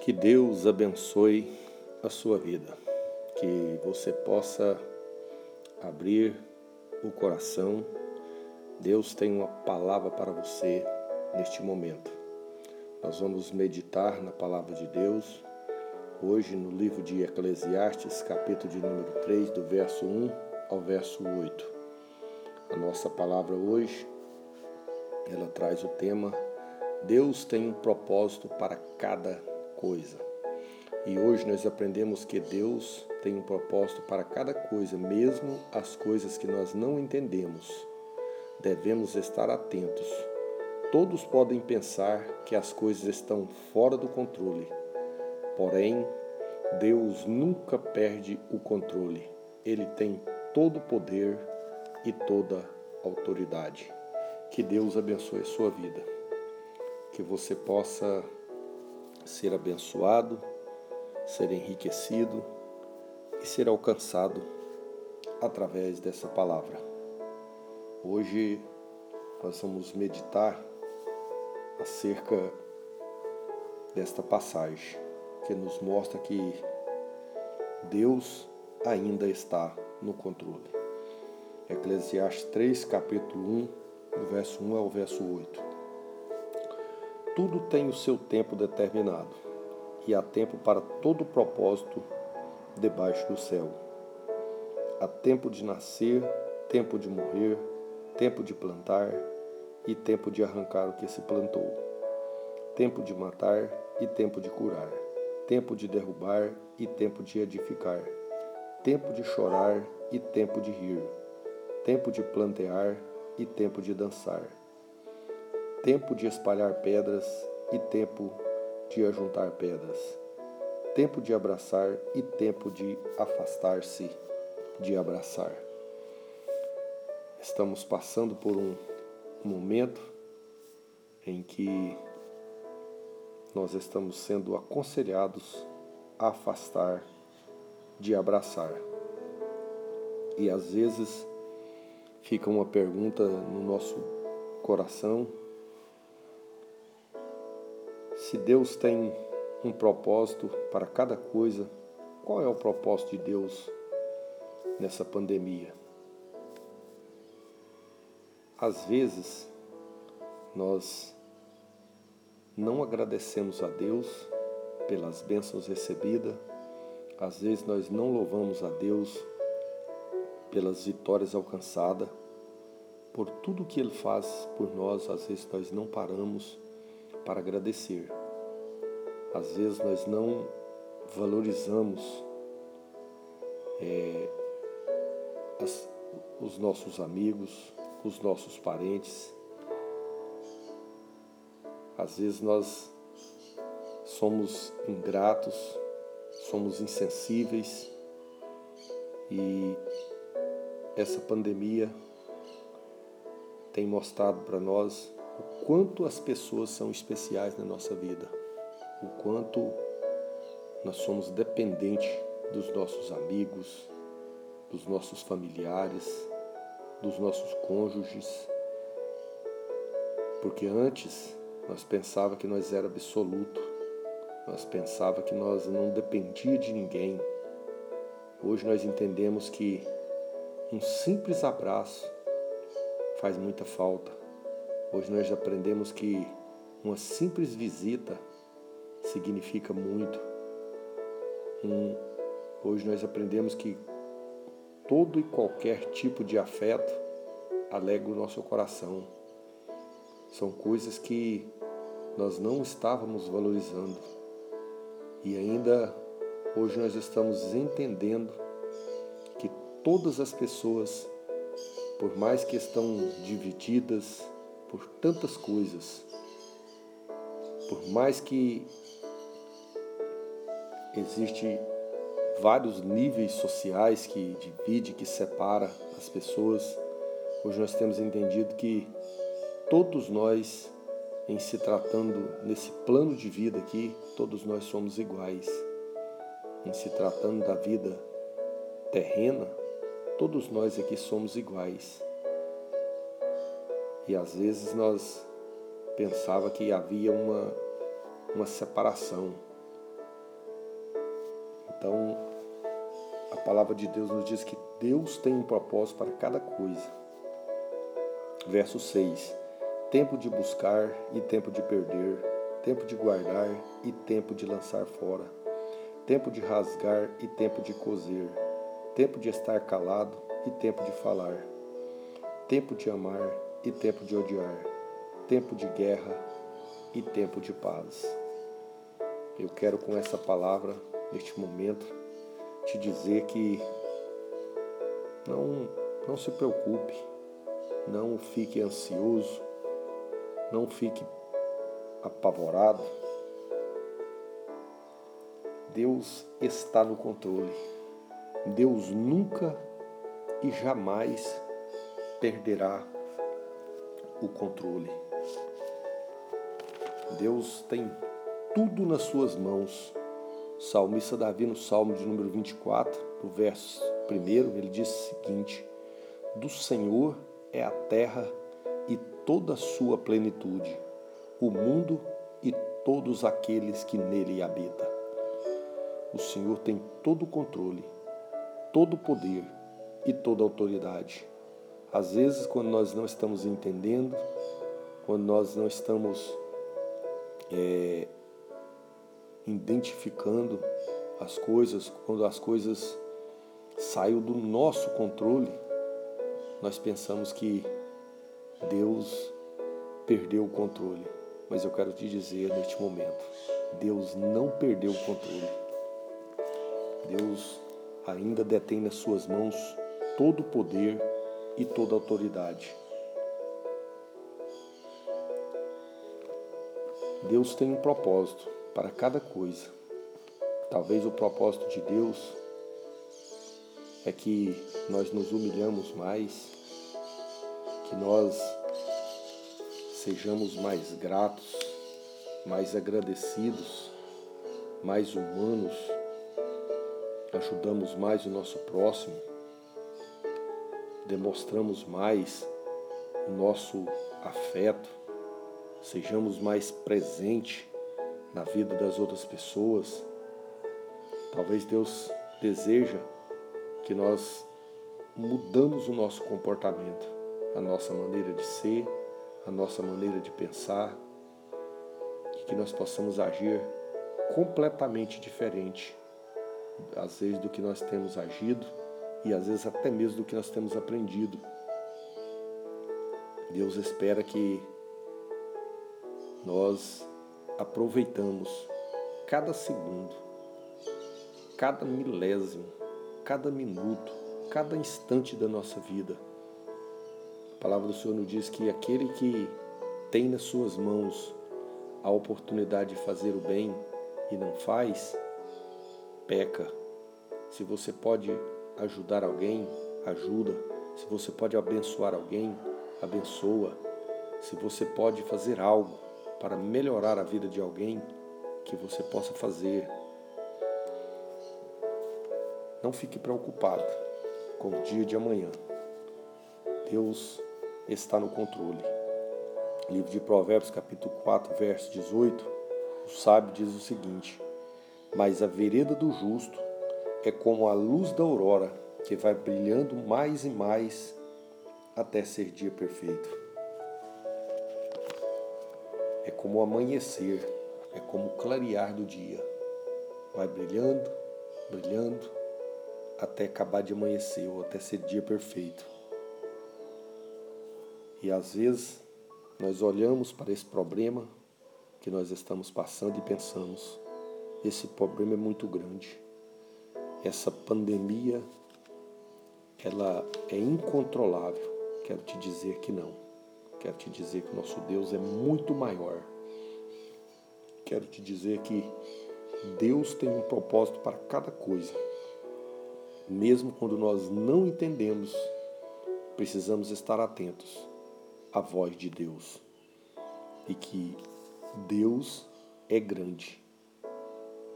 Que Deus abençoe a sua vida, que você possa abrir o coração. Deus tem uma palavra para você neste momento. Nós vamos meditar na palavra de Deus hoje no livro de Eclesiastes, capítulo de número 3, do verso 1 ao verso 8. A nossa palavra hoje, ela traz o tema Deus tem um propósito para cada coisa. E hoje nós aprendemos que Deus tem um propósito para cada coisa, mesmo as coisas que nós não entendemos. Devemos estar atentos. Todos podem pensar que as coisas estão fora do controle. Porém, Deus nunca perde o controle. Ele tem todo o poder e toda autoridade. Que Deus abençoe a sua vida. Que você possa ser abençoado, ser enriquecido e ser alcançado através dessa palavra. Hoje nós vamos meditar acerca desta passagem que nos mostra que Deus ainda está no controle. Eclesiastes 3, capítulo 1, do verso 1 ao verso 8. Tudo tem o seu tempo determinado, e há tempo para todo propósito debaixo do céu. Há tempo de nascer, tempo de morrer, tempo de plantar e tempo de arrancar o que se plantou, tempo de matar e tempo de curar, tempo de derrubar e tempo de edificar, tempo de chorar e tempo de rir, tempo de plantear e tempo de dançar tempo de espalhar pedras e tempo de ajuntar pedras, tempo de abraçar e tempo de afastar-se de abraçar. Estamos passando por um momento em que nós estamos sendo aconselhados a afastar de abraçar. E às vezes fica uma pergunta no nosso coração se Deus tem um propósito para cada coisa, qual é o propósito de Deus nessa pandemia? Às vezes, nós não agradecemos a Deus pelas bênçãos recebidas, às vezes nós não louvamos a Deus pelas vitórias alcançadas, por tudo que Ele faz por nós, às vezes nós não paramos para agradecer. Às vezes nós não valorizamos é, as, os nossos amigos, os nossos parentes. Às vezes nós somos ingratos, somos insensíveis e essa pandemia tem mostrado para nós o quanto as pessoas são especiais na nossa vida o quanto nós somos dependentes dos nossos amigos, dos nossos familiares, dos nossos cônjuges. Porque antes nós pensava que nós era absoluto, nós pensava que nós não dependia de ninguém. Hoje nós entendemos que um simples abraço faz muita falta. Hoje nós aprendemos que uma simples visita significa muito. Um, hoje nós aprendemos que todo e qualquer tipo de afeto alegra o nosso coração. São coisas que nós não estávamos valorizando. E ainda hoje nós estamos entendendo que todas as pessoas, por mais que estão divididas por tantas coisas, por mais que existe vários níveis sociais que divide, que separa as pessoas. Hoje nós temos entendido que todos nós, em se tratando nesse plano de vida aqui, todos nós somos iguais. Em se tratando da vida terrena, todos nós aqui somos iguais. E às vezes nós pensava que havia uma, uma separação Então, a palavra de Deus nos diz que Deus tem um propósito para cada coisa. Verso 6: Tempo de buscar e tempo de perder, tempo de guardar e tempo de lançar fora, tempo de rasgar e tempo de coser, tempo de estar calado e tempo de falar, tempo de amar e tempo de odiar, tempo de guerra e tempo de paz. Eu quero com essa palavra, neste momento, te dizer que não, não se preocupe, não fique ansioso, não fique apavorado. Deus está no controle. Deus nunca e jamais perderá o controle. Deus tem tudo nas suas mãos. Salmista Davi, no Salmo de número 24, no verso 1, ele diz o seguinte: Do Senhor é a terra e toda a sua plenitude, o mundo e todos aqueles que nele habitam. O Senhor tem todo o controle, todo o poder e toda a autoridade. Às vezes, quando nós não estamos entendendo, quando nós não estamos é, identificando as coisas, quando as coisas saem do nosso controle, nós pensamos que Deus perdeu o controle. Mas eu quero te dizer neste momento, Deus não perdeu o controle. Deus ainda detém nas suas mãos todo o poder e toda a autoridade. Deus tem um propósito para cada coisa. Talvez o propósito de Deus é que nós nos humilhamos mais, que nós sejamos mais gratos, mais agradecidos, mais humanos, ajudamos mais o nosso próximo, demonstramos mais o nosso afeto, sejamos mais presentes na vida das outras pessoas. Talvez Deus deseja que nós mudamos o nosso comportamento, a nossa maneira de ser, a nossa maneira de pensar, e que nós possamos agir completamente diferente, às vezes do que nós temos agido e às vezes até mesmo do que nós temos aprendido. Deus espera que nós aproveitamos cada segundo, cada milésimo, cada minuto, cada instante da nossa vida. A palavra do Senhor nos diz que aquele que tem nas suas mãos a oportunidade de fazer o bem e não faz, peca. Se você pode ajudar alguém, ajuda. Se você pode abençoar alguém, abençoa. Se você pode fazer algo para melhorar a vida de alguém, que você possa fazer. Não fique preocupado com o dia de amanhã. Deus está no controle. Livro de Provérbios, capítulo 4, verso 18, o sábio diz o seguinte: Mas a vereda do justo é como a luz da aurora, que vai brilhando mais e mais até ser dia perfeito. Como o amanhecer, é como o clarear do dia. Vai brilhando, brilhando, até acabar de amanhecer ou até ser dia perfeito. E às vezes nós olhamos para esse problema que nós estamos passando e pensamos: esse problema é muito grande. Essa pandemia ela é incontrolável. Quero te dizer que não. Quero te dizer que nosso Deus é muito maior. Quero te dizer que Deus tem um propósito para cada coisa. Mesmo quando nós não entendemos, precisamos estar atentos à voz de Deus. E que Deus é grande.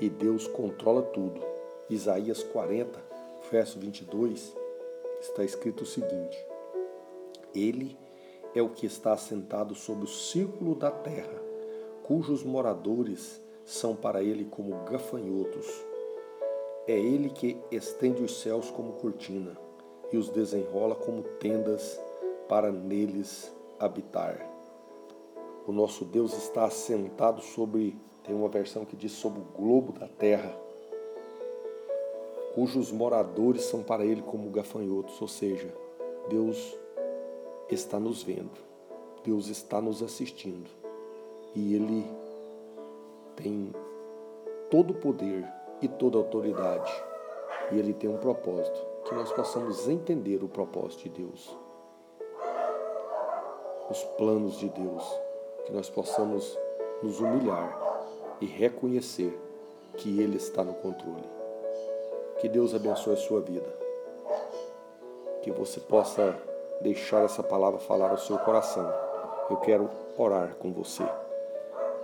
E Deus controla tudo. Isaías 40, verso 22 está escrito o seguinte: Ele é o que está assentado sobre o círculo da terra, cujos moradores são para ele como gafanhotos. É Ele que estende os céus como cortina e os desenrola como tendas para neles habitar. O nosso Deus está assentado sobre, tem uma versão que diz sobre o globo da terra, cujos moradores são para ele como gafanhotos, ou seja, Deus está nos vendo, Deus está nos assistindo e Ele tem todo o poder e toda a autoridade e Ele tem um propósito, que nós possamos entender o propósito de Deus, os planos de Deus, que nós possamos nos humilhar e reconhecer que Ele está no controle. Que Deus abençoe a sua vida. Que você possa deixar essa palavra falar ao seu coração. Eu quero orar com você.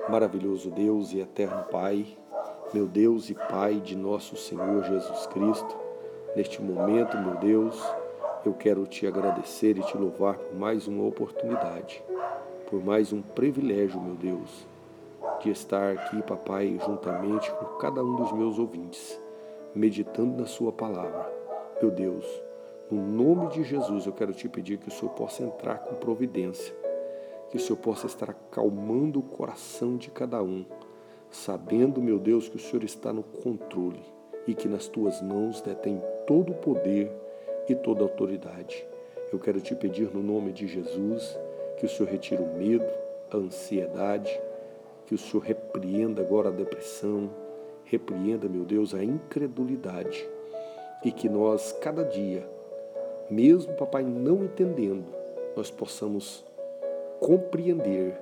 Maravilhoso Deus e eterno Pai, meu Deus e Pai de nosso Senhor Jesus Cristo, neste momento, meu Deus, eu quero te agradecer e te louvar por mais uma oportunidade, por mais um privilégio, meu Deus, de estar aqui, papai, juntamente com cada um dos meus ouvintes, meditando na Sua palavra. Meu Deus, no nome de Jesus, eu quero te pedir que o Senhor possa entrar com providência, que o Senhor possa estar acalmando o coração de cada um, sabendo, meu Deus, que o Senhor está no controle e que nas tuas mãos detém todo o poder e toda a autoridade. Eu quero te pedir no nome de Jesus que o Senhor retire o medo, a ansiedade, que o Senhor repreenda agora a depressão, repreenda, meu Deus, a incredulidade e que nós, cada dia, mesmo, papai, não entendendo, nós possamos compreender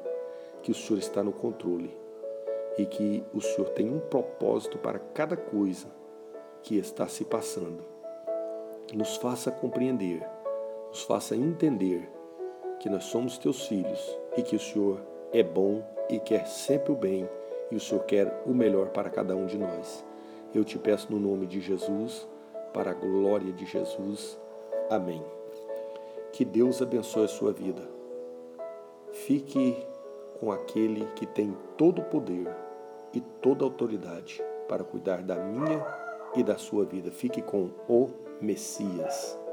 que o Senhor está no controle e que o Senhor tem um propósito para cada coisa que está se passando. Nos faça compreender, nos faça entender que nós somos teus filhos e que o Senhor é bom e quer sempre o bem e o Senhor quer o melhor para cada um de nós. Eu te peço no nome de Jesus, para a glória de Jesus. Amém. Que Deus abençoe a sua vida. Fique com aquele que tem todo o poder e toda a autoridade para cuidar da minha e da sua vida. Fique com o Messias.